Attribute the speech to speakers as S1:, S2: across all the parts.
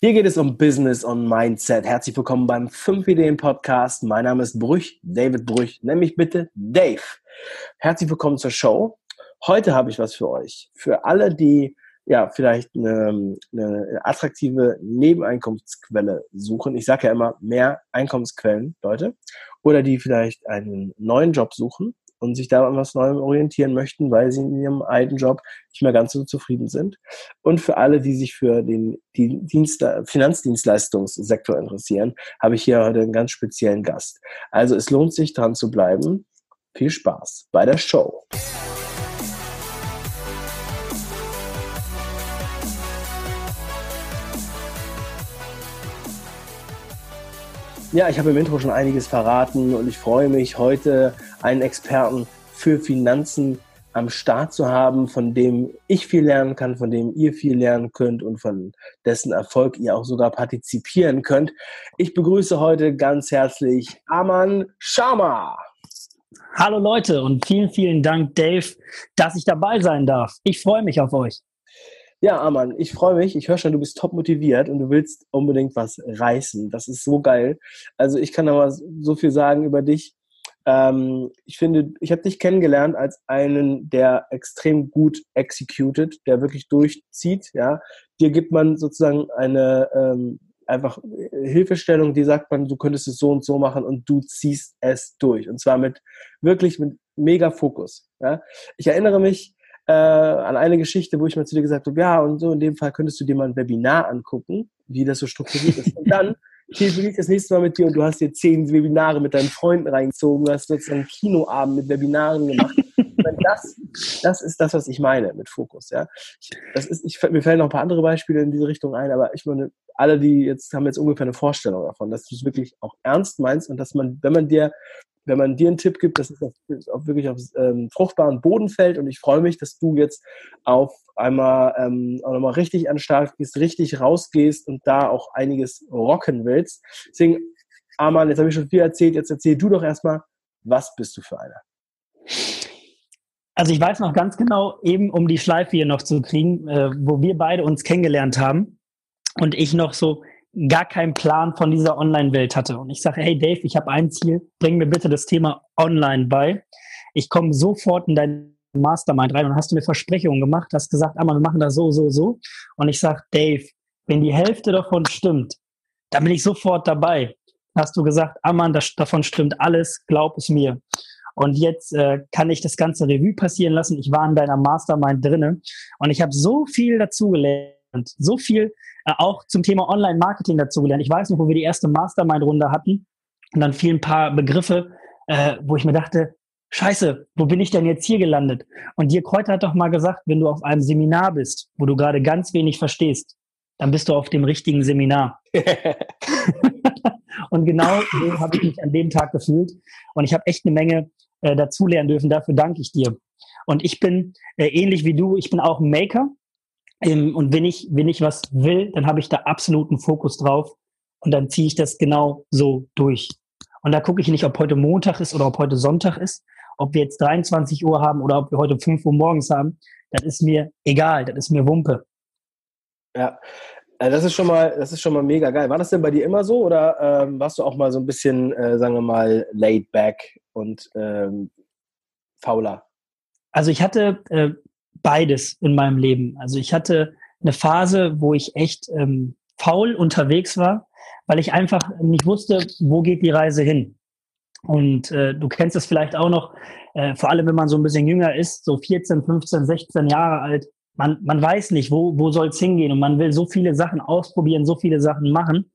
S1: Hier geht es um Business und Mindset. Herzlich willkommen beim 5 Ideen Podcast. Mein Name ist Brüch, David Brüch. Nenn mich bitte Dave. Herzlich willkommen zur Show. Heute habe ich was für euch. Für alle, die ja vielleicht eine, eine attraktive Nebeneinkommensquelle suchen. Ich sage ja immer mehr Einkommensquellen, Leute. Oder die vielleicht einen neuen Job suchen und sich da an was Neuem orientieren möchten, weil sie in ihrem alten Job nicht mehr ganz so zufrieden sind. Und für alle, die sich für den die Dienst Finanzdienstleistungssektor interessieren, habe ich hier heute einen ganz speziellen Gast. Also es lohnt sich, dran zu bleiben. Viel Spaß bei der Show. Ja, ich habe im Intro schon einiges verraten und ich freue mich, heute einen Experten für Finanzen am Start zu haben, von dem ich viel lernen kann, von dem ihr viel lernen könnt und von dessen Erfolg ihr auch sogar partizipieren könnt. Ich begrüße heute ganz herzlich Aman Sharma.
S2: Hallo Leute und vielen, vielen Dank, Dave, dass ich dabei sein darf. Ich freue mich auf euch.
S1: Ja, Aman, ich freue mich. Ich höre schon, du bist top motiviert und du willst unbedingt was reißen. Das ist so geil. Also ich kann aber so viel sagen über dich. Ähm, ich finde, ich habe dich kennengelernt als einen, der extrem gut executed, der wirklich durchzieht. Ja, dir gibt man sozusagen eine ähm, einfach Hilfestellung, die sagt man, du könntest es so und so machen und du ziehst es durch. Und zwar mit wirklich mit mega Fokus. Ja, ich erinnere mich äh, an eine Geschichte, wo ich mal zu dir gesagt habe, ja, und so in dem Fall könntest du dir mal ein Webinar angucken, wie das so strukturiert ist. Und dann telefoniere ich das nächste Mal mit dir und du hast dir zehn Webinare mit deinen Freunden reingezogen, du hast einen Kinoabend mit Webinaren gemacht. das, das ist das, was ich meine mit Fokus. Ja, das ist, ich, mir fallen noch ein paar andere Beispiele in diese Richtung ein, aber ich meine, alle, die jetzt haben jetzt ungefähr eine Vorstellung davon, dass du es wirklich auch ernst meinst und dass man, wenn man dir wenn man dir einen Tipp gibt, dass es auf, auf wirklich auf ähm, fruchtbaren Boden fällt. Und ich freue mich, dass du jetzt auf einmal ähm, auch nochmal richtig an den Start gehst, richtig rausgehst und da auch einiges rocken willst. Deswegen, Arman, jetzt habe ich schon viel erzählt, jetzt erzähl du doch erstmal, was bist du für einer?
S2: Also ich weiß noch ganz genau, eben um die Schleife hier noch zu kriegen, äh, wo wir beide uns kennengelernt haben und ich noch so gar keinen Plan von dieser Online-Welt hatte. Und ich sage, hey Dave, ich habe ein Ziel, bring mir bitte das Thema Online bei. Ich komme sofort in dein Mastermind rein und hast du mir Versprechungen gemacht, hast gesagt, ah, wir machen das so, so, so. Und ich sage, Dave, wenn die Hälfte davon stimmt, dann bin ich sofort dabei. Hast du gesagt, ah man, das, davon stimmt alles, glaub es mir. Und jetzt äh, kann ich das ganze Revue passieren lassen. Ich war in deiner Mastermind drinne und ich habe so viel dazugelernt, so viel äh, auch zum Thema Online-Marketing dazugelernt. Ich weiß noch, wo wir die erste Mastermind-Runde hatten und dann fielen ein paar Begriffe, äh, wo ich mir dachte, Scheiße, wo bin ich denn jetzt hier gelandet? Und dir Kräuter hat doch mal gesagt, wenn du auf einem Seminar bist, wo du gerade ganz wenig verstehst, dann bist du auf dem richtigen Seminar. und genau so habe ich mich an dem Tag gefühlt. Und ich habe echt eine Menge äh, dazulernen dürfen. Dafür danke ich dir. Und ich bin äh, ähnlich wie du, ich bin auch ein Maker. Ähm, und wenn ich, wenn ich was will, dann habe ich da absoluten Fokus drauf und dann ziehe ich das genau so durch. Und da gucke ich nicht, ob heute Montag ist oder ob heute Sonntag ist, ob wir jetzt 23 Uhr haben oder ob wir heute 5 Uhr morgens haben. Das ist mir egal, das ist mir Wumpe.
S1: Ja, äh, das ist schon mal, das ist schon mal mega geil. War das denn bei dir immer so oder ähm, warst du auch mal so ein bisschen, äh, sagen wir mal, laid back und ähm, fauler?
S2: Also ich hatte äh, beides in meinem Leben. Also ich hatte eine Phase, wo ich echt ähm, faul unterwegs war, weil ich einfach nicht wusste, wo geht die Reise hin. Und äh, du kennst es vielleicht auch noch, äh, vor allem wenn man so ein bisschen jünger ist, so 14, 15, 16 Jahre alt, man, man weiß nicht, wo, wo soll es hingehen und man will so viele Sachen ausprobieren, so viele Sachen machen.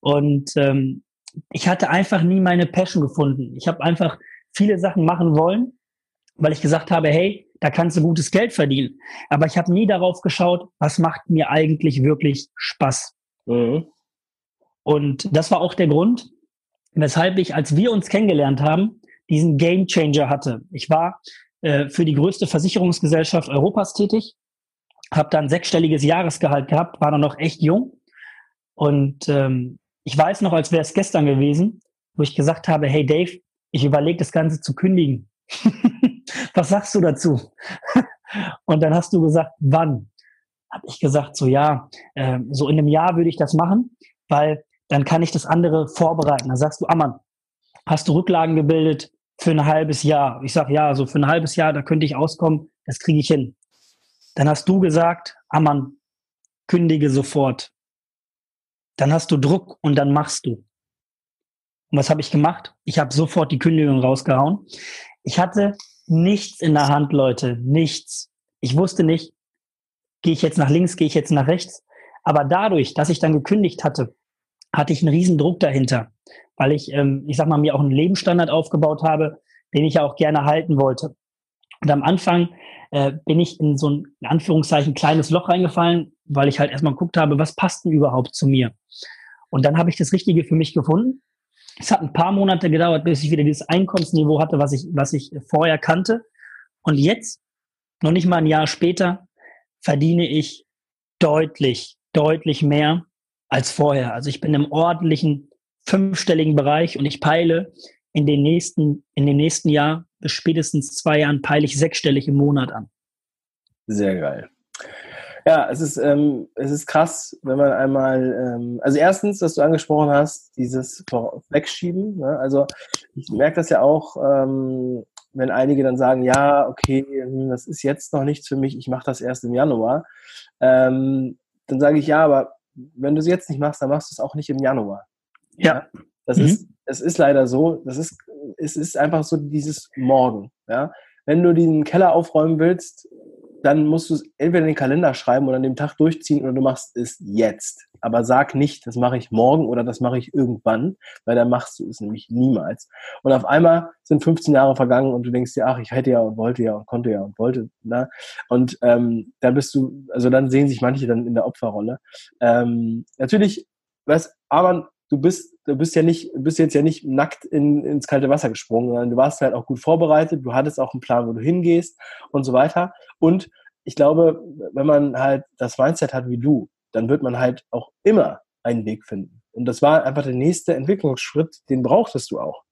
S2: Und ähm, ich hatte einfach nie meine Passion gefunden. Ich habe einfach viele Sachen machen wollen, weil ich gesagt habe, hey, da kannst du gutes Geld verdienen. Aber ich habe nie darauf geschaut, was macht mir eigentlich wirklich Spaß. Mhm. Und das war auch der Grund, weshalb ich, als wir uns kennengelernt haben, diesen Game Changer hatte. Ich war äh, für die größte Versicherungsgesellschaft Europas tätig, habe dann sechsstelliges Jahresgehalt gehabt, war dann noch echt jung. Und ähm, ich weiß noch, als wäre es gestern gewesen, wo ich gesagt habe, hey Dave, ich überlege das Ganze zu kündigen. was sagst du dazu? Und dann hast du gesagt, wann? habe ich gesagt, so ja, äh, so in einem Jahr würde ich das machen, weil dann kann ich das andere vorbereiten. Dann sagst du, Ammann, hast du Rücklagen gebildet für ein halbes Jahr? Ich sage, ja, so für ein halbes Jahr, da könnte ich auskommen, das kriege ich hin. Dann hast du gesagt, Ammann, kündige sofort. Dann hast du Druck und dann machst du. Und was habe ich gemacht? Ich habe sofort die Kündigung rausgehauen. Ich hatte nichts in der Hand, Leute, nichts. Ich wusste nicht, gehe ich jetzt nach links, gehe ich jetzt nach rechts. Aber dadurch, dass ich dann gekündigt hatte, hatte ich einen riesen Druck dahinter, weil ich, ähm, ich sag mal, mir auch einen Lebensstandard aufgebaut habe, den ich ja auch gerne halten wollte. Und am Anfang äh, bin ich in so ein, in Anführungszeichen, kleines Loch reingefallen, weil ich halt erstmal geguckt habe, was passt denn überhaupt zu mir? Und dann habe ich das Richtige für mich gefunden. Es hat ein paar Monate gedauert, bis ich wieder dieses Einkommensniveau hatte, was ich, was ich vorher kannte. Und jetzt, noch nicht mal ein Jahr später, verdiene ich deutlich, deutlich mehr als vorher. Also ich bin im ordentlichen fünfstelligen Bereich und ich peile in den nächsten, in dem nächsten Jahr bis spätestens zwei Jahren peile ich sechsstellig im Monat an.
S1: Sehr geil. Ja, es ist, ähm, es ist krass, wenn man einmal, ähm, also erstens, dass du angesprochen hast, dieses Wegschieben. Ne? Also ich merke das ja auch, ähm, wenn einige dann sagen, ja, okay, hm, das ist jetzt noch nichts für mich, ich mache das erst im Januar. Ähm, dann sage ich, ja, aber wenn du es jetzt nicht machst, dann machst du es auch nicht im Januar.
S2: Ja.
S1: Das mhm. ist, es ist leider so, das ist, es ist einfach so dieses Morgen. Ja? Wenn du den Keller aufräumen willst, dann musst du es entweder in den Kalender schreiben oder an dem Tag durchziehen oder du machst es jetzt. Aber sag nicht, das mache ich morgen oder das mache ich irgendwann, weil dann machst du es nämlich niemals. Und auf einmal sind 15 Jahre vergangen und du denkst dir, ach, ich hätte ja und wollte ja und konnte ja und wollte. Ne? Und ähm, da bist du, also dann sehen sich manche dann in der Opferrolle. Ähm, natürlich, was, aber du bist, du bist ja nicht, bist jetzt ja nicht nackt in, ins kalte Wasser gesprungen, sondern du warst halt auch gut vorbereitet, du hattest auch einen Plan, wo du hingehst und so weiter. Und ich glaube, wenn man halt das Mindset hat wie du, dann wird man halt auch immer einen Weg finden. Und das war einfach der nächste Entwicklungsschritt, den brauchtest du auch.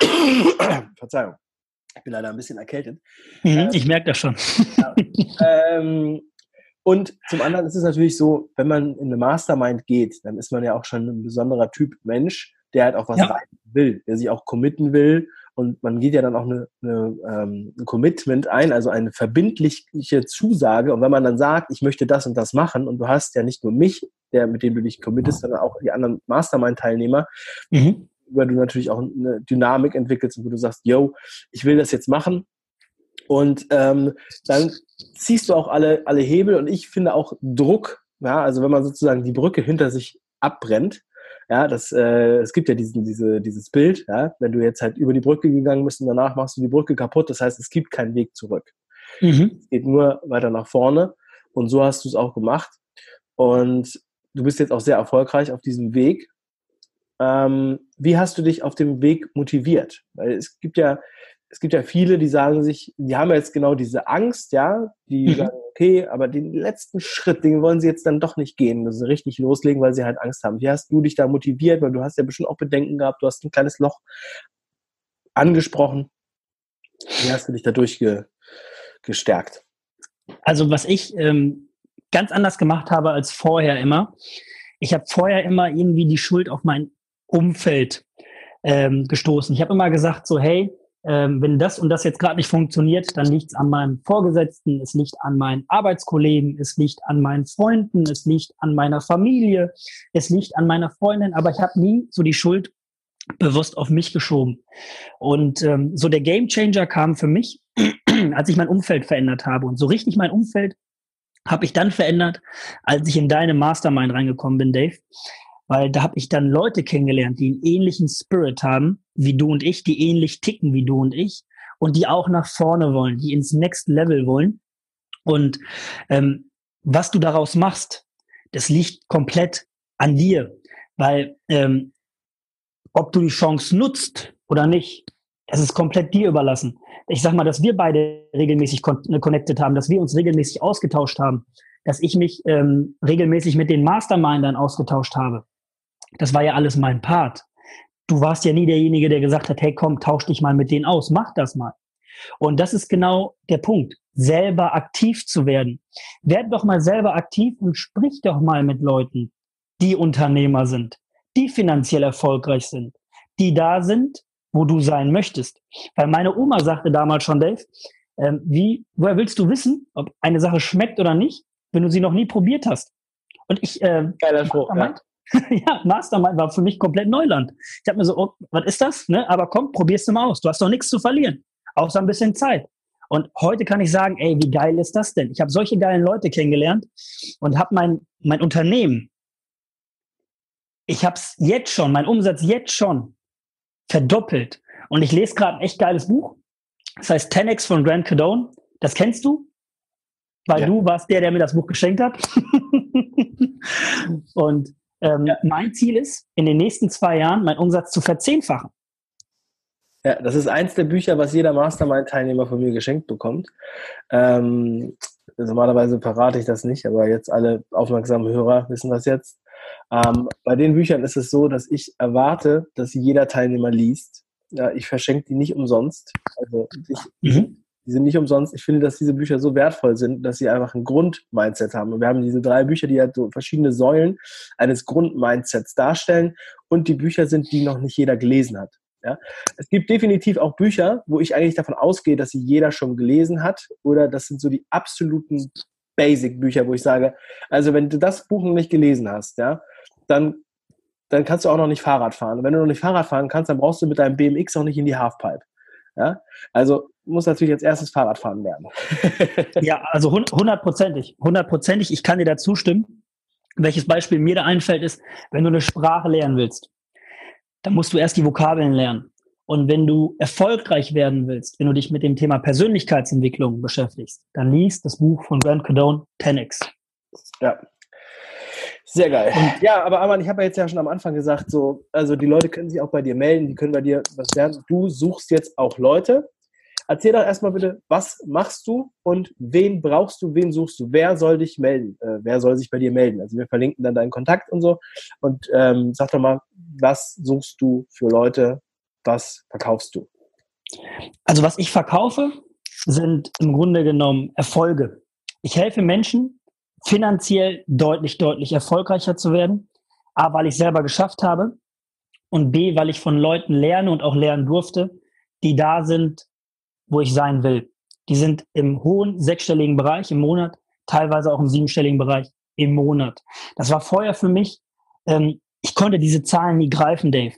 S1: Verzeihung. Ich bin leider ein bisschen erkältet.
S2: Mhm, ähm, ich merke das schon.
S1: Ja. ähm, und zum anderen ist es natürlich so, wenn man in eine Mastermind geht, dann ist man ja auch schon ein besonderer Typ Mensch, der halt auch was ja. will, der sich auch committen will. Und man geht ja dann auch eine, eine, ähm, ein Commitment ein, also eine verbindliche Zusage. Und wenn man dann sagt, ich möchte das und das machen, und du hast ja nicht nur mich, der, mit dem du dich committest, sondern auch die anderen Mastermind-Teilnehmer, mhm. weil du natürlich auch eine Dynamik entwickelst und wo du sagst, yo, ich will das jetzt machen, und ähm, dann ziehst du auch alle, alle Hebel und ich finde auch Druck, ja, also wenn man sozusagen die Brücke hinter sich abbrennt, ja, das, äh, es gibt ja diesen, diese, dieses Bild, ja, wenn du jetzt halt über die Brücke gegangen bist und danach machst du die Brücke kaputt, das heißt, es gibt keinen Weg zurück. Mhm. Es geht nur weiter nach vorne und so hast du es auch gemacht und du bist jetzt auch sehr erfolgreich auf diesem Weg. Ähm, wie hast du dich auf dem Weg motiviert? Weil es gibt ja, es gibt ja viele, die sagen sich, die haben jetzt genau diese Angst, ja, die mhm. sagen, okay, aber den letzten Schritt, den wollen sie jetzt dann doch nicht gehen, also richtig loslegen, weil sie halt Angst haben. Wie hast du dich da motiviert? Weil du hast ja bestimmt auch Bedenken gehabt, du hast ein kleines Loch angesprochen. Wie hast du dich dadurch ge gestärkt?
S2: Also was ich ähm, ganz anders gemacht habe als vorher immer, ich habe vorher immer irgendwie die Schuld auf mein Umfeld ähm, gestoßen. Ich habe immer gesagt, so hey, ähm, wenn das und das jetzt gerade nicht funktioniert, dann liegt es an meinem Vorgesetzten, es liegt an meinen Arbeitskollegen, es liegt an meinen Freunden, es liegt an meiner Familie, es liegt an meiner Freundin, aber ich habe nie so die Schuld bewusst auf mich geschoben. Und ähm, so der Gamechanger kam für mich, als ich mein Umfeld verändert habe. Und so richtig mein Umfeld habe ich dann verändert, als ich in deine Mastermind reingekommen bin, Dave weil da habe ich dann Leute kennengelernt, die einen ähnlichen Spirit haben wie du und ich, die ähnlich ticken wie du und ich und die auch nach vorne wollen, die ins Next Level wollen. Und ähm, was du daraus machst, das liegt komplett an dir, weil ähm, ob du die Chance nutzt oder nicht, das ist komplett dir überlassen. Ich sag mal, dass wir beide regelmäßig connected haben, dass wir uns regelmäßig ausgetauscht haben, dass ich mich ähm, regelmäßig mit den Mastermindern ausgetauscht habe, das war ja alles mein Part. Du warst ja nie derjenige, der gesagt hat, hey komm, tausch dich mal mit denen aus, mach das mal. Und das ist genau der Punkt. selber aktiv zu werden. Werd doch mal selber aktiv und sprich doch mal mit Leuten, die Unternehmer sind, die finanziell erfolgreich sind, die da sind, wo du sein möchtest. Weil meine Oma sagte damals schon, Dave, ähm, wie, woher willst du wissen, ob eine Sache schmeckt oder nicht, wenn du sie noch nie probiert hast? Und ich, äh,
S1: Geiler Spruch,
S2: ja. ja, Mastermind war für mich komplett Neuland. Ich habe mir so, oh, was ist das? Ne? Aber komm, probier's mal aus. Du hast doch nichts zu verlieren, außer ein bisschen Zeit. Und heute kann ich sagen, ey, wie geil ist das denn? Ich habe solche geilen Leute kennengelernt und habe mein, mein Unternehmen, ich habe es jetzt schon, mein Umsatz jetzt schon verdoppelt. Und ich lese gerade ein echt geiles Buch. Das heißt 10x von Grant Cardone. Das kennst du? Weil ja. du warst der, der mir das Buch geschenkt hat. und ähm, ja. mein Ziel ist, in den nächsten zwei Jahren meinen Umsatz zu verzehnfachen.
S1: Ja, das ist eins der Bücher, was jeder Mastermind-Teilnehmer von mir geschenkt bekommt. Ähm, normalerweise verrate ich das nicht, aber jetzt alle aufmerksamen Hörer wissen das jetzt. Ähm, bei den Büchern ist es so, dass ich erwarte, dass jeder Teilnehmer liest. Ja, ich verschenke die nicht umsonst. Also ich, mhm. Die sind nicht umsonst. Ich finde, dass diese Bücher so wertvoll sind, dass sie einfach ein Grundmindset haben. Und wir haben diese drei Bücher, die halt so verschiedene Säulen eines Grundmindsets darstellen. Und die Bücher sind, die noch nicht jeder gelesen hat. Ja? Es gibt definitiv auch Bücher, wo ich eigentlich davon ausgehe, dass sie jeder schon gelesen hat. Oder das sind so die absoluten Basic-Bücher, wo ich sage, also wenn du das Buch noch nicht gelesen hast, ja, dann, dann kannst du auch noch nicht Fahrrad fahren. Und wenn du noch nicht Fahrrad fahren kannst, dann brauchst du mit deinem BMX auch nicht in die Halfpipe. Ja? Also muss natürlich als erstes Fahrradfahren lernen.
S2: ja, also hundertprozentig. Hundertprozentig. Ich kann dir da zustimmen. Welches Beispiel mir da einfällt, ist, wenn du eine Sprache lernen willst, dann musst du erst die Vokabeln lernen. Und wenn du erfolgreich werden willst, wenn du dich mit dem Thema Persönlichkeitsentwicklung beschäftigst, dann liest das Buch von Grant Cardone 10x.
S1: Ja, sehr geil. Ja, aber Arman, ich habe ja jetzt ja schon am Anfang gesagt, so, also die Leute können sich auch bei dir melden, die können bei dir was lernen. Du suchst jetzt auch Leute. Erzähl doch erstmal bitte, was machst du und wen brauchst du, wen suchst du? Wer soll dich melden? Äh, wer soll sich bei dir melden? Also wir verlinken dann deinen Kontakt und so. Und ähm, sag doch mal, was suchst du für Leute? Was verkaufst du?
S2: Also was ich verkaufe, sind im Grunde genommen Erfolge. Ich helfe Menschen, finanziell deutlich, deutlich erfolgreicher zu werden. A, weil ich selber geschafft habe und B, weil ich von Leuten lerne und auch lernen durfte, die da sind, wo ich sein will. Die sind im hohen sechsstelligen Bereich im Monat, teilweise auch im siebenstelligen Bereich im Monat. Das war vorher für mich, ähm, ich konnte diese Zahlen nie greifen, Dave.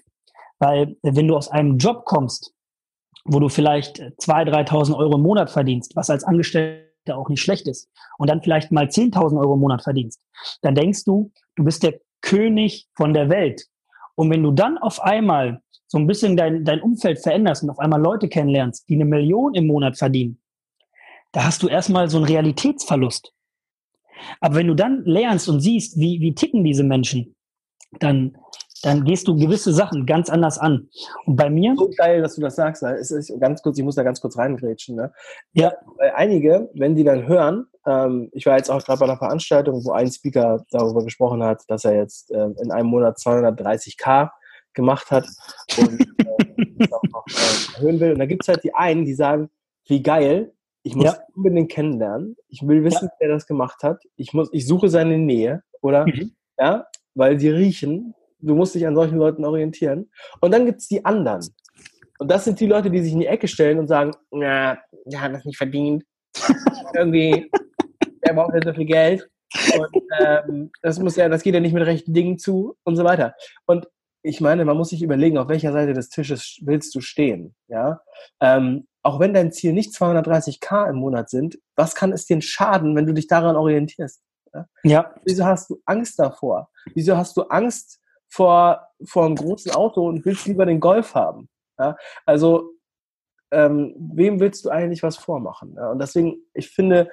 S2: Weil wenn du aus einem Job kommst, wo du vielleicht 2.000, 3.000 Euro im Monat verdienst, was als Angestellter auch nicht schlecht ist, und dann vielleicht mal 10.000 Euro im Monat verdienst, dann denkst du, du bist der König von der Welt. Und wenn du dann auf einmal so ein bisschen dein, dein Umfeld veränderst und auf einmal Leute kennenlernst, die eine Million im Monat verdienen, da hast du erstmal so einen Realitätsverlust. Aber wenn du dann lernst und siehst, wie, wie ticken diese Menschen, dann dann gehst du gewisse Sachen ganz anders an. Und bei mir.
S1: So geil, dass du das sagst. Es ist ganz kurz, ich muss da ganz kurz reingrätschen. Ne? Ja. Weil einige, wenn die dann hören, ähm, ich war jetzt auch gerade bei einer Veranstaltung, wo ein Speaker darüber gesprochen hat, dass er jetzt äh, in einem Monat 230k gemacht hat und äh, das auch noch äh, erhöhen will. Und da gibt es halt die einen, die sagen, wie geil, ich muss ja. unbedingt kennenlernen. Ich will wissen, ja. wer das gemacht hat. Ich muss, ich suche seine Nähe, oder? Mhm. Ja, weil sie riechen, du musst dich an solchen Leuten orientieren. Und dann gibt es die anderen. Und das sind die Leute, die sich in die Ecke stellen und sagen, ja, der hat das nicht verdient. Irgendwie, der braucht nicht so viel Geld. Und ähm, das muss ja, das geht ja nicht mit rechten Dingen zu und so weiter. Und ich meine, man muss sich überlegen, auf welcher Seite des Tisches willst du stehen. Ja? Ähm, auch wenn dein Ziel nicht 230k im Monat sind, was kann es dir schaden, wenn du dich daran orientierst? Ja? ja. Wieso hast du Angst davor? Wieso hast du Angst, vor, vor einem großen Auto und willst lieber den Golf haben. Ja? Also, ähm, wem willst du eigentlich was vormachen? Ja? Und deswegen, ich finde,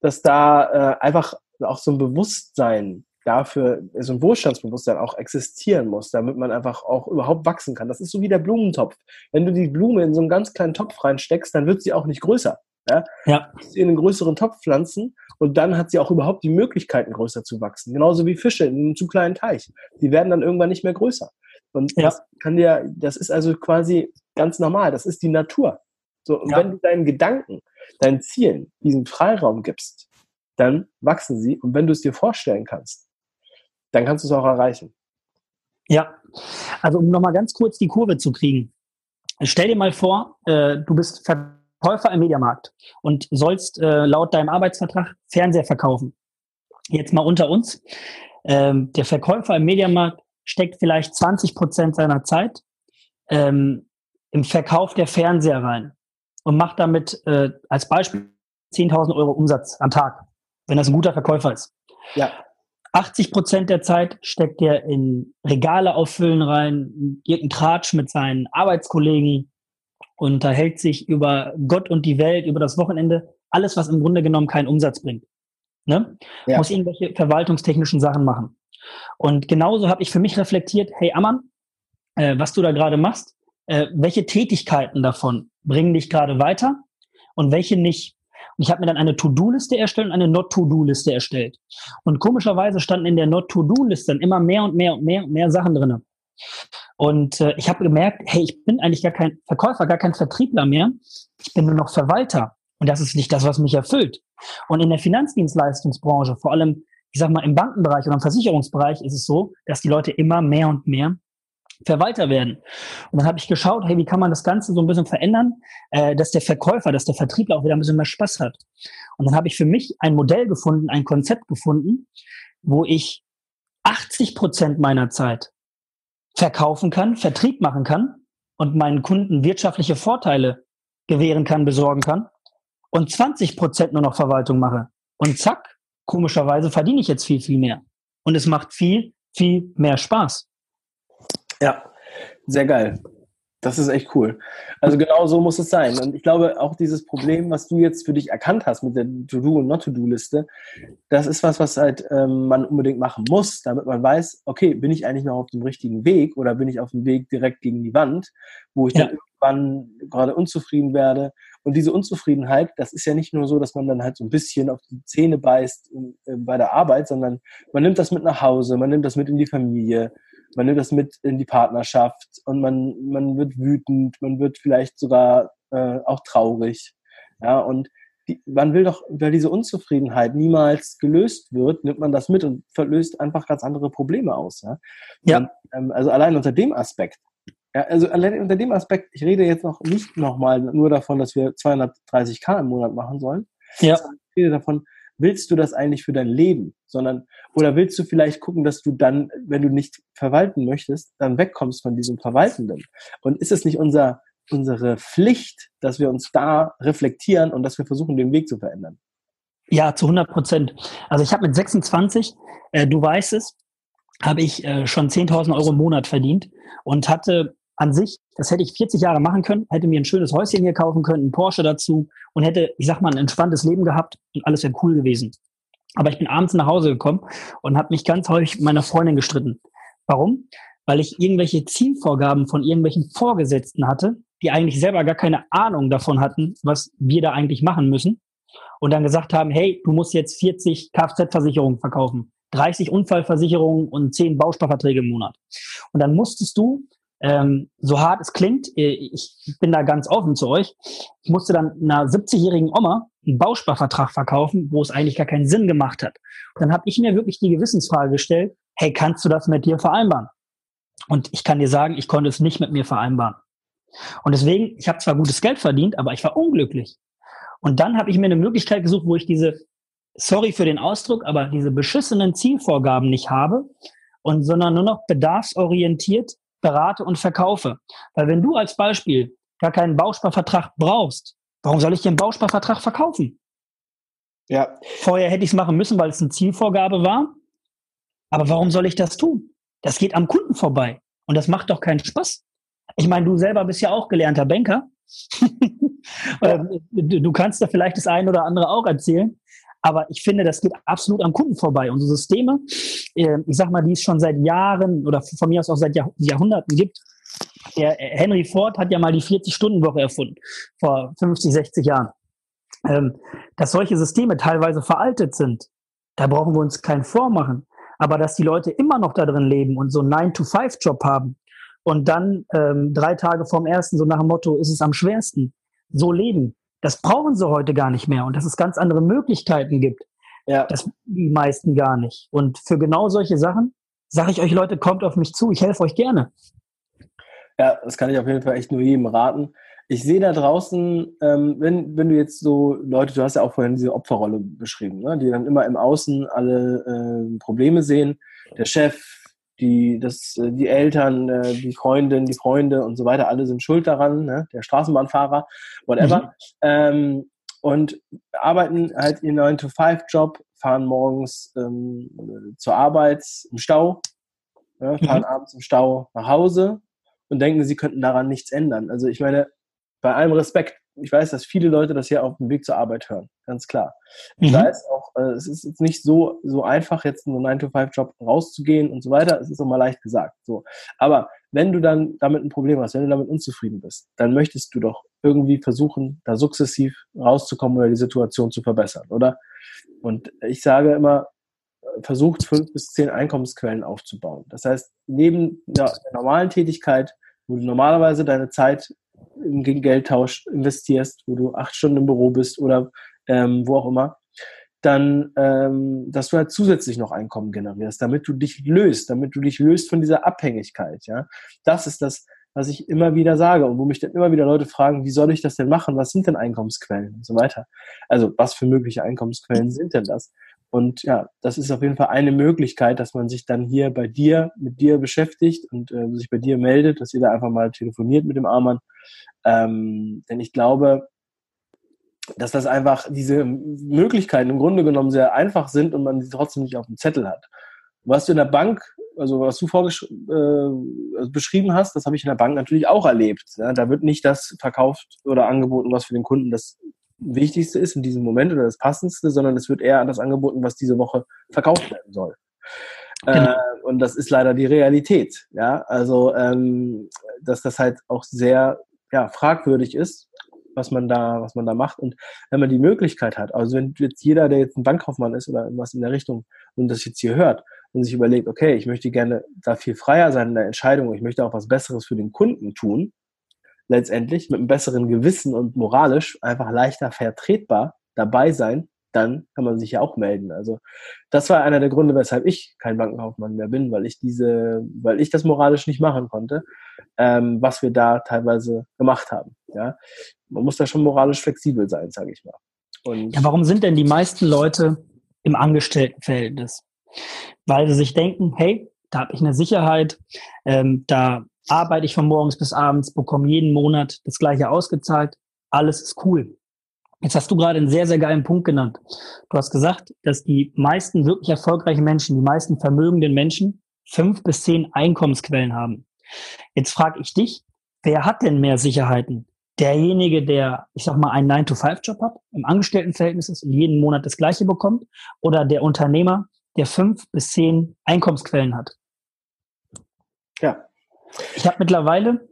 S1: dass da äh, einfach auch so ein Bewusstsein dafür, so ein Wohlstandsbewusstsein auch existieren muss, damit man einfach auch überhaupt wachsen kann. Das ist so wie der Blumentopf. Wenn du die Blume in so einen ganz kleinen Topf reinsteckst, dann wird sie auch nicht größer. Ja? ja. Sie in einen größeren Topf pflanzen und dann hat sie auch überhaupt die Möglichkeiten, größer zu wachsen. Genauso wie Fische in einem zu kleinen Teich. Die werden dann irgendwann nicht mehr größer. Und ja. das kann dir, das ist also quasi ganz normal. Das ist die Natur. So, und ja. wenn du deinen Gedanken, deinen Zielen diesen Freiraum gibst, dann wachsen sie. Und wenn du es dir vorstellen kannst, dann kannst du es auch erreichen.
S2: Ja, also um nochmal ganz kurz die Kurve zu kriegen. Stell dir mal vor, äh, du bist Verkäufer im Mediamarkt und sollst äh, laut deinem Arbeitsvertrag Fernseher verkaufen. Jetzt mal unter uns. Ähm, der Verkäufer im Mediamarkt steckt vielleicht 20 Prozent seiner Zeit ähm, im Verkauf der Fernseher rein und macht damit äh, als Beispiel 10.000 Euro Umsatz am Tag, wenn das ein guter Verkäufer ist.
S1: Ja.
S2: 80 Prozent der Zeit steckt er in Regale auffüllen rein, irgendeinen Tratsch mit seinen Arbeitskollegen, unterhält sich über Gott und die Welt, über das Wochenende, alles, was im Grunde genommen keinen Umsatz bringt. Ne? Ja. Muss irgendwelche verwaltungstechnischen Sachen machen. Und genauso habe ich für mich reflektiert, hey Ammann, äh, was du da gerade machst, äh, welche Tätigkeiten davon bringen dich gerade weiter und welche nicht. Und ich habe mir dann eine To-Do-Liste erstellt und eine Not-To-Do-Liste erstellt. Und komischerweise standen in der Not-To-Do-Liste dann immer mehr und mehr und mehr und mehr Sachen drinne. Und äh, ich habe gemerkt, hey, ich bin eigentlich gar kein Verkäufer, gar kein Vertriebler mehr. Ich bin nur noch Verwalter. Und das ist nicht das, was mich erfüllt. Und in der Finanzdienstleistungsbranche, vor allem, ich sag mal, im Bankenbereich oder im Versicherungsbereich ist es so, dass die Leute immer mehr und mehr Verwalter werden. Und dann habe ich geschaut, hey, wie kann man das Ganze so ein bisschen verändern, äh, dass der Verkäufer, dass der Vertriebler auch wieder ein bisschen mehr Spaß hat. Und dann habe ich für mich ein Modell gefunden, ein Konzept gefunden, wo ich 80 Prozent meiner Zeit verkaufen kann, Vertrieb machen kann und meinen Kunden wirtschaftliche Vorteile gewähren kann, besorgen kann und 20 Prozent nur noch Verwaltung mache. Und zack, komischerweise verdiene ich jetzt viel, viel mehr. Und es macht viel, viel mehr Spaß.
S1: Ja, sehr geil. Das ist echt cool. Also genau so muss es sein. Und ich glaube, auch dieses Problem, was du jetzt für dich erkannt hast mit der To-Do- und Not-To-Do-Liste, das ist was, was halt ähm, man unbedingt machen muss, damit man weiß, okay, bin ich eigentlich noch auf dem richtigen Weg oder bin ich auf dem Weg direkt gegen die Wand, wo ich ja. dann irgendwann gerade unzufrieden werde. Und diese Unzufriedenheit, das ist ja nicht nur so, dass man dann halt so ein bisschen auf die Zähne beißt äh, bei der Arbeit, sondern man nimmt das mit nach Hause, man nimmt das mit in die Familie, man nimmt das mit in die Partnerschaft und man, man wird wütend, man wird vielleicht sogar äh, auch traurig. Ja, und die, man will doch, weil diese Unzufriedenheit niemals gelöst wird, nimmt man das mit und verlöst einfach ganz andere Probleme aus. Ja, ja. Und, ähm, also allein unter dem Aspekt. Ja, also allein unter dem Aspekt, ich rede jetzt noch nicht nochmal nur davon, dass wir 230k im Monat machen sollen. Ja. Ich rede davon, willst du das eigentlich für dein Leben, sondern oder willst du vielleicht gucken, dass du dann, wenn du nicht verwalten möchtest, dann wegkommst von diesem Verwaltenden? Und ist es nicht unser unsere Pflicht, dass wir uns da reflektieren und dass wir versuchen, den Weg zu verändern?
S2: Ja, zu 100 Prozent. Also ich habe mit 26, äh, du weißt es, habe ich äh, schon 10.000 Euro im Monat verdient und hatte an sich, das hätte ich 40 Jahre machen können, hätte mir ein schönes Häuschen hier kaufen können, einen Porsche dazu und hätte, ich sag mal, ein entspanntes Leben gehabt und alles wäre cool gewesen. Aber ich bin abends nach Hause gekommen und habe mich ganz häufig mit meiner Freundin gestritten. Warum? Weil ich irgendwelche Zielvorgaben von irgendwelchen Vorgesetzten hatte, die eigentlich selber gar keine Ahnung davon hatten, was wir da eigentlich machen müssen. Und dann gesagt haben, hey, du musst jetzt 40 Kfz-Versicherungen verkaufen, 30 Unfallversicherungen und 10 Bausparverträge im Monat. Und dann musstest du ähm, so hart es klingt, äh, ich bin da ganz offen zu euch, ich musste dann einer 70-jährigen Oma einen Bausparvertrag verkaufen, wo es eigentlich gar keinen Sinn gemacht hat. Und dann habe ich mir wirklich die Gewissensfrage gestellt, hey, kannst du das mit dir vereinbaren? Und ich kann dir sagen, ich konnte es nicht mit mir vereinbaren. Und deswegen, ich habe zwar gutes Geld verdient, aber ich war unglücklich. Und dann habe ich mir eine Möglichkeit gesucht, wo ich diese, sorry für den Ausdruck, aber diese beschissenen Zielvorgaben nicht habe, und sondern nur noch bedarfsorientiert berate und verkaufe. Weil wenn du als Beispiel gar keinen Bausparvertrag brauchst, warum soll ich dir einen Bausparvertrag verkaufen? Ja. Vorher hätte ich es machen müssen, weil es eine Zielvorgabe war. Aber warum soll ich das tun? Das geht am Kunden vorbei. Und das macht doch keinen Spaß. Ich meine, du selber bist ja auch gelernter Banker. ja. Du kannst da vielleicht das eine oder andere auch erzählen. Aber ich finde, das geht absolut am Kunden vorbei. Unsere Systeme, äh, ich sag mal, die es schon seit Jahren oder von mir aus auch seit Jahrhunderten gibt. Der äh, Henry Ford hat ja mal die 40-Stunden-Woche erfunden, vor 50, 60 Jahren. Ähm, dass solche Systeme teilweise veraltet sind, da brauchen wir uns keinen vormachen. Aber dass die Leute immer noch da drin leben und so einen 9-to-5-Job haben und dann ähm, drei Tage vorm ersten, so nach dem Motto, ist es am schwersten, so leben. Das brauchen sie heute gar nicht mehr und dass es ganz andere Möglichkeiten gibt. Ja. Das die meisten gar nicht. Und für genau solche Sachen sage ich euch, Leute, kommt auf mich zu, ich helfe euch gerne.
S1: Ja, das kann ich auf jeden Fall echt nur jedem raten. Ich sehe da draußen, ähm, wenn, wenn du jetzt so Leute, du hast ja auch vorhin diese Opferrolle beschrieben, ne, die dann immer im Außen alle äh, Probleme sehen, der Chef, die, das, äh, die Eltern, äh, die Freundin, die Freunde und so weiter, alle sind schuld daran, ne? der Straßenbahnfahrer, whatever. Mhm. Ähm, und arbeiten halt ihren 9-to-5-Job, fahren morgens ähm, zur Arbeit im Stau, ne, fahren mhm. abends im Stau nach Hause und denken, sie könnten daran nichts ändern. Also ich meine, bei allem Respekt, ich weiß, dass viele Leute das hier auf dem Weg zur Arbeit hören, ganz klar. Ich mhm. weiß auch, äh, es ist jetzt nicht so, so einfach, jetzt in so einen 9-to-5-Job rauszugehen und so weiter. Es ist auch mal leicht gesagt. So. Aber wenn du dann damit ein Problem hast, wenn du damit unzufrieden bist, dann möchtest du doch irgendwie versuchen, da sukzessiv rauszukommen oder die Situation zu verbessern, oder? Und ich sage immer, versucht fünf bis zehn Einkommensquellen aufzubauen. Das heißt, neben der normalen Tätigkeit, wo du normalerweise deine Zeit gegen Geldtausch investierst, wo du acht Stunden im Büro bist oder ähm, wo auch immer, dann, ähm, dass du halt zusätzlich noch Einkommen generierst, damit du dich löst, damit du dich löst von dieser Abhängigkeit. Ja, das ist das, was ich immer wieder sage und wo mich dann immer wieder Leute fragen, wie soll ich das denn machen? Was sind denn Einkommensquellen und so weiter? Also was für mögliche Einkommensquellen sind denn das? Und ja, das ist auf jeden Fall eine Möglichkeit, dass man sich dann hier bei dir, mit dir beschäftigt und äh, sich bei dir meldet, dass ihr da einfach mal telefoniert mit dem Armann. Ähm, denn ich glaube, dass das einfach diese Möglichkeiten im Grunde genommen sehr einfach sind und man sie trotzdem nicht auf dem Zettel hat. Was du in der Bank, also was du äh, also beschrieben hast, das habe ich in der Bank natürlich auch erlebt. Ja? Da wird nicht das verkauft oder angeboten, was für den Kunden das Wichtigste ist in diesem Moment oder das Passendste, sondern es wird eher das angeboten, was diese Woche verkauft werden soll. Genau. Äh, und das ist leider die Realität. Ja, also ähm, dass das halt auch sehr ja, fragwürdig ist, was man da, was man da macht. Und wenn man die Möglichkeit hat, also wenn jetzt jeder, der jetzt ein Bankkaufmann ist oder irgendwas in der Richtung und das jetzt hier hört und sich überlegt, okay, ich möchte gerne da viel freier sein in der Entscheidung, ich möchte auch was Besseres für den Kunden tun, letztendlich mit einem besseren Gewissen und moralisch einfach leichter vertretbar dabei sein, dann kann man sich ja auch melden. Also das war einer der Gründe, weshalb ich kein Bankenkaufmann mehr bin, weil ich diese, weil ich das moralisch nicht machen konnte, ähm, was wir da teilweise gemacht haben. Ja, man muss da schon moralisch flexibel sein, sage ich mal.
S2: Und ja, warum sind denn die meisten Leute im Angestelltenverhältnis? Weil sie sich denken, hey, da habe ich eine Sicherheit, ähm, da arbeite ich von morgens bis abends, bekomme jeden Monat das gleiche ausgezahlt, alles ist cool. Jetzt hast du gerade einen sehr, sehr geilen Punkt genannt. Du hast gesagt, dass die meisten wirklich erfolgreichen Menschen, die meisten vermögenden Menschen fünf bis zehn Einkommensquellen haben. Jetzt frage ich dich, wer hat denn mehr Sicherheiten? Derjenige, der, ich sag mal, einen 9-to-5-Job hat, im Angestelltenverhältnis ist und jeden Monat das gleiche bekommt, oder der Unternehmer, der fünf bis zehn Einkommensquellen hat? Ja, ich habe mittlerweile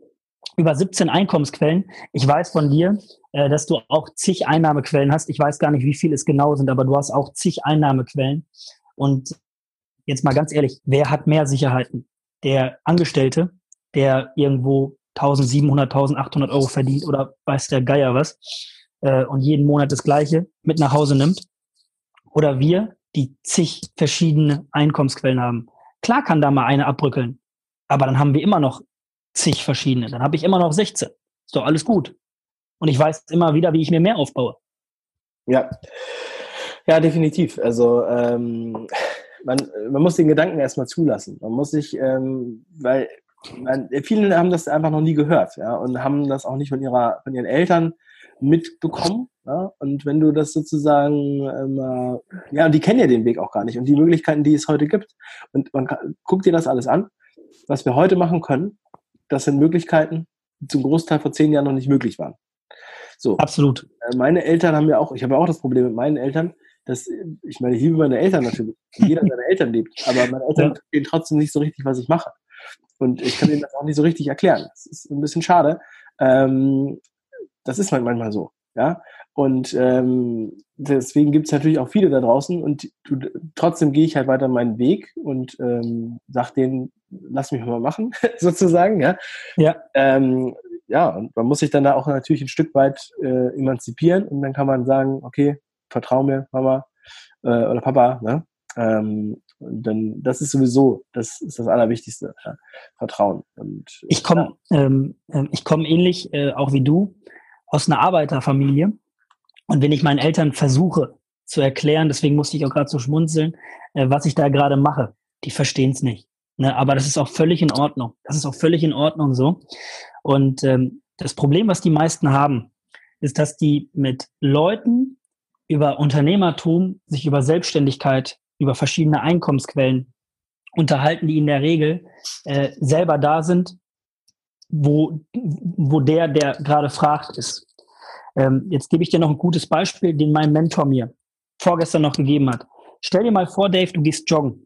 S2: über 17 Einkommensquellen. Ich weiß von dir, äh, dass du auch zig Einnahmequellen hast. Ich weiß gar nicht, wie viele es genau sind, aber du hast auch zig Einnahmequellen. Und jetzt mal ganz ehrlich, wer hat mehr Sicherheiten? Der Angestellte, der irgendwo 1700, 1800 Euro verdient oder weiß der Geier was äh, und jeden Monat das Gleiche mit nach Hause nimmt? Oder wir, die zig verschiedene Einkommensquellen haben? Klar kann da mal eine abbrückeln, aber dann haben wir immer noch zig verschiedene. Dann habe ich immer noch 16. Ist doch alles gut. Und ich weiß immer wieder, wie ich mir mehr aufbaue.
S1: Ja, ja, definitiv. Also ähm, man, man muss den Gedanken erstmal zulassen. Man muss sich, ähm, weil man, viele haben das einfach noch nie gehört, ja, und haben das auch nicht von ihrer, von ihren Eltern mitbekommen. Ja? Und wenn du das sozusagen, ähm, ja, und die kennen ja den Weg auch gar nicht und die Möglichkeiten, die es heute gibt. Und man guckt dir das alles an was wir heute machen können, das sind Möglichkeiten, die zum Großteil vor zehn Jahren noch nicht möglich waren.
S2: So. Absolut.
S1: Äh, meine Eltern haben ja auch, ich habe ja auch das Problem mit meinen Eltern, dass, ich meine, ich liebe meine Eltern natürlich, jeder seine Eltern liebt, aber meine Eltern ja. verstehen trotzdem nicht so richtig, was ich mache. Und ich kann ihnen das auch nicht so richtig erklären. Das ist ein bisschen schade. Ähm, das ist manchmal so. Ja, und ähm, deswegen gibt es natürlich auch viele da draußen und du, trotzdem gehe ich halt weiter meinen Weg und ähm, sag denen, lass mich mal machen, sozusagen, ja. ja. Ähm, ja, und man muss sich dann da auch natürlich ein Stück weit äh, emanzipieren und dann kann man sagen, okay, vertrau mir, Mama äh, oder Papa, ne? Ähm, dann, das ist sowieso, das ist das Allerwichtigste, ja? Vertrauen. Und,
S2: ich komme, ja. ähm, ähm, ich komme ähnlich äh, auch wie du aus einer Arbeiterfamilie und wenn ich meinen Eltern versuche zu erklären, deswegen musste ich auch gerade so schmunzeln, äh, was ich da gerade mache, die verstehen es nicht. Ne, aber das ist auch völlig in Ordnung. Das ist auch völlig in Ordnung so. Und ähm, das Problem, was die meisten haben, ist, dass die mit Leuten über Unternehmertum, sich über Selbstständigkeit, über verschiedene Einkommensquellen unterhalten, die in der Regel äh, selber da sind, wo, wo der, der gerade fragt, ist. Ähm, jetzt gebe ich dir noch ein gutes Beispiel, den mein Mentor mir vorgestern noch gegeben hat. Stell dir mal vor, Dave, du gehst joggen.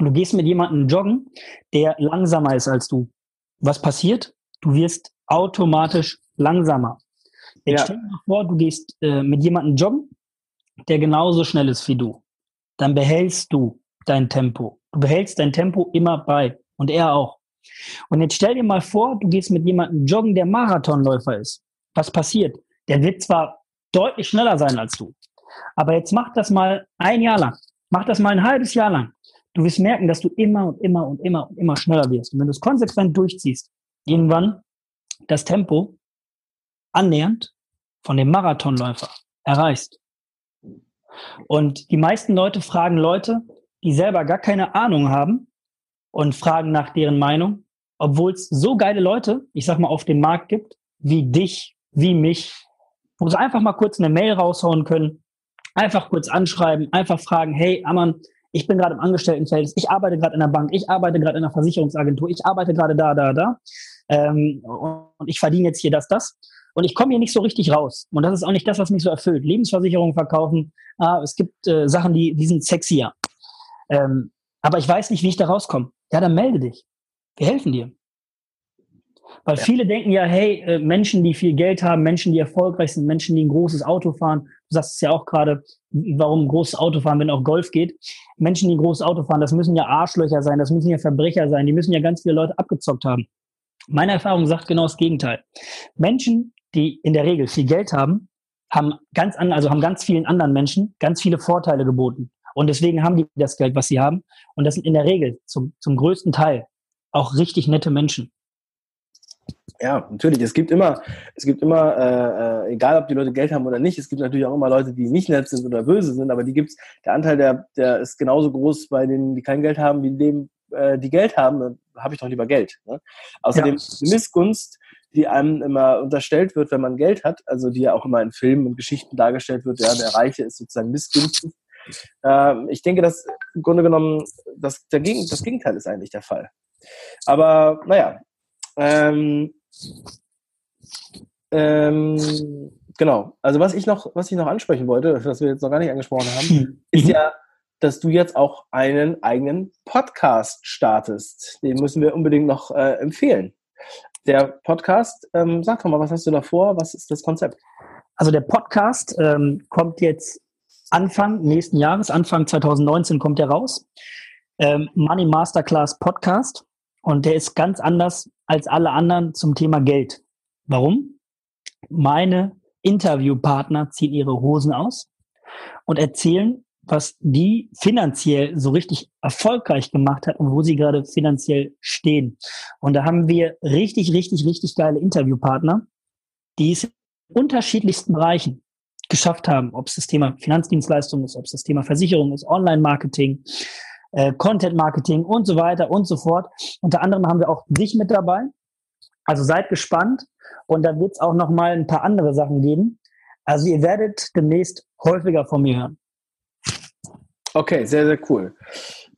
S2: Du gehst mit jemandem joggen, der langsamer ist als du. Was passiert? Du wirst automatisch langsamer. Jetzt ja. stell dir mal vor, du gehst äh, mit jemandem joggen, der genauso schnell ist wie du. Dann behältst du dein Tempo. Du behältst dein Tempo immer bei. Und er auch. Und jetzt stell dir mal vor, du gehst mit jemandem joggen, der Marathonläufer ist. Was passiert? Der wird zwar deutlich schneller sein als du, aber jetzt mach das mal ein Jahr lang. Mach das mal ein halbes Jahr lang. Du wirst merken, dass du immer und immer und immer und immer schneller wirst. Und wenn du es konsequent durchziehst, irgendwann das Tempo annähernd von dem Marathonläufer erreichst. Und die meisten Leute fragen Leute, die selber gar keine Ahnung haben und fragen nach deren Meinung, obwohl es so geile Leute, ich sag mal, auf dem Markt gibt, wie dich, wie mich, wo sie einfach mal kurz eine Mail raushauen können, einfach kurz anschreiben, einfach fragen, hey, Ammann, ich bin gerade im Angestelltenfeld, ich arbeite gerade in der Bank, ich arbeite gerade in einer Versicherungsagentur, ich arbeite gerade da, da, da. Ähm, und ich verdiene jetzt hier das, das. Und ich komme hier nicht so richtig raus. Und das ist auch nicht das, was mich so erfüllt. Lebensversicherungen verkaufen, ah, es gibt äh, Sachen, die, die sind sexier. Ähm, aber ich weiß nicht, wie ich da rauskomme. Ja, dann melde dich. Wir helfen dir. Weil ja. viele denken ja, hey, äh, Menschen, die viel Geld haben, Menschen, die erfolgreich sind, Menschen, die ein großes Auto fahren, du sagst es ja auch gerade, warum großes Auto fahren, wenn auch Golf geht. Menschen, die großes Auto fahren, das müssen ja Arschlöcher sein, das müssen ja Verbrecher sein, die müssen ja ganz viele Leute abgezockt haben. Meine Erfahrung sagt genau das Gegenteil. Menschen, die in der Regel viel Geld haben, haben ganz an, also haben ganz vielen anderen Menschen ganz viele Vorteile geboten. Und deswegen haben die das Geld, was sie haben. Und das sind in der Regel zum, zum größten Teil auch richtig nette Menschen.
S1: Ja, natürlich. Es gibt immer, es gibt immer, äh, äh, egal ob die Leute Geld haben oder nicht, es gibt natürlich auch immer Leute, die nicht nett sind oder böse sind, aber die gibt's, der Anteil, der, der ist genauso groß bei denen, die kein Geld haben, wie dem, äh, die Geld haben, habe ich doch lieber Geld. Ne? Außerdem ja. Missgunst, die einem immer unterstellt wird, wenn man Geld hat, also die ja auch immer in Filmen und Geschichten dargestellt wird, ja, der Reiche ist sozusagen missgünstig. Ähm, ich denke, dass im Grunde genommen das, der Gegen, das Gegenteil ist eigentlich der Fall. Aber naja, ähm, ähm, genau. Also was ich noch, was ich noch ansprechen wollte, was wir jetzt noch gar nicht angesprochen haben, mhm. ist ja, dass du jetzt auch einen eigenen Podcast startest. Den müssen wir unbedingt noch äh, empfehlen. Der Podcast, ähm, sag doch mal, was hast du da vor? Was ist das Konzept?
S2: Also der Podcast ähm, kommt jetzt Anfang nächsten Jahres, Anfang 2019 kommt er raus. Ähm, Money Masterclass Podcast. Und der ist ganz anders als alle anderen zum Thema Geld. Warum? Meine Interviewpartner ziehen ihre Hosen aus und erzählen, was die finanziell so richtig erfolgreich gemacht hat und wo sie gerade finanziell stehen. Und da haben wir richtig, richtig, richtig geile Interviewpartner, die es in unterschiedlichsten Bereichen geschafft haben, ob es das Thema Finanzdienstleistung ist, ob es das Thema Versicherung ist, Online-Marketing, äh, Content Marketing und so weiter und so fort. Unter anderem haben wir auch dich mit dabei. Also seid gespannt und da wird es auch noch mal ein paar andere Sachen geben. Also ihr werdet demnächst häufiger von mir hören.
S1: Okay, sehr, sehr cool.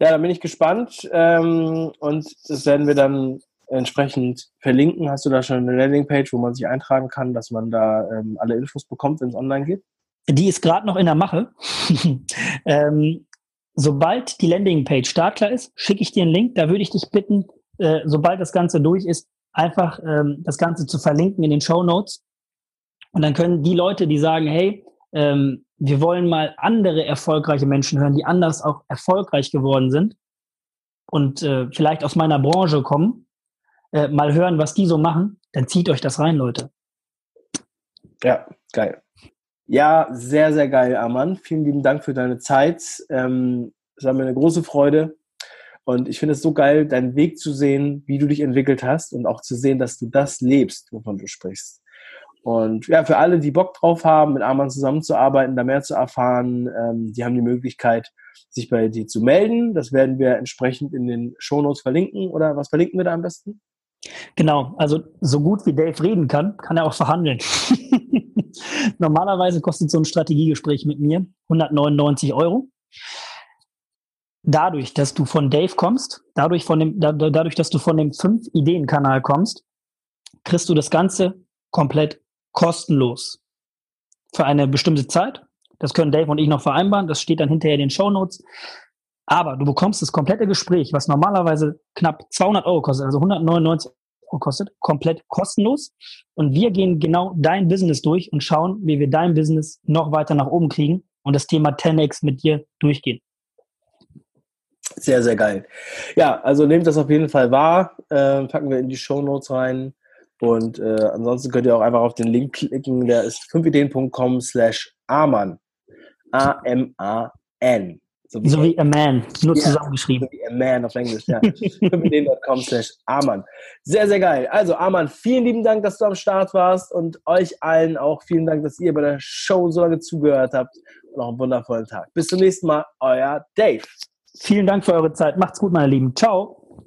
S1: Ja, da bin ich gespannt ähm, und das werden wir dann entsprechend verlinken. Hast du da schon eine Landingpage, wo man sich eintragen kann, dass man da ähm, alle Infos bekommt, wenn es online geht?
S2: Die ist gerade noch in der Mache. ähm, sobald die Landingpage startklar ist, schicke ich dir einen Link. Da würde ich dich bitten, äh, sobald das Ganze durch ist, einfach ähm, das Ganze zu verlinken in den Show Notes. Und dann können die Leute, die sagen, hey, ähm, wir wollen mal andere erfolgreiche Menschen hören, die anders auch erfolgreich geworden sind und äh, vielleicht aus meiner Branche kommen, äh, mal hören, was die so machen, dann zieht euch das rein, Leute.
S1: Ja, geil. Ja, sehr, sehr geil, Arman. Vielen lieben Dank für deine Zeit. Ähm, es war mir eine große Freude. Und ich finde es so geil, deinen Weg zu sehen, wie du dich entwickelt hast und auch zu sehen, dass du das lebst, wovon du sprichst. Und ja, für alle, die Bock drauf haben, mit Arman zusammenzuarbeiten, da mehr zu erfahren, ähm, die haben die Möglichkeit, sich bei dir zu melden. Das werden wir entsprechend in den Shownotes verlinken. Oder was verlinken wir da am besten?
S2: Genau, also so gut wie Dave reden kann, kann er auch verhandeln. Normalerweise kostet so ein Strategiegespräch mit mir 199 Euro. Dadurch, dass du von Dave kommst, dadurch, von dem, da, dadurch, dass du von dem 5-Ideen-Kanal kommst, kriegst du das Ganze komplett kostenlos für eine bestimmte Zeit. Das können Dave und ich noch vereinbaren. Das steht dann hinterher in den Show Notes. Aber du bekommst das komplette Gespräch, was normalerweise knapp 200 Euro kostet, also 199 Euro kostet, komplett kostenlos. Und wir gehen genau dein Business durch und schauen, wie wir dein Business noch weiter nach oben kriegen und das Thema 10x mit dir durchgehen.
S1: Sehr, sehr geil. Ja, also nehmt das auf jeden Fall wahr. Äh, packen wir in die Show Notes rein. Und äh, ansonsten könnt ihr auch einfach auf den Link klicken. Der ist 5ideen.com slash Aman. A-M-A-N.
S2: So wie, so wie a man, nur ja, zusammengeschrieben. So wie
S1: a man auf Englisch, ja. 5ideen.com slash Aman. Sehr, sehr geil. Also Aman, vielen lieben Dank, dass du am Start warst und euch allen auch vielen Dank, dass ihr bei der Show so lange zugehört habt und noch einen wundervollen Tag. Bis zum nächsten Mal, euer Dave.
S2: Vielen Dank für eure Zeit. Macht's gut, meine Lieben. Ciao.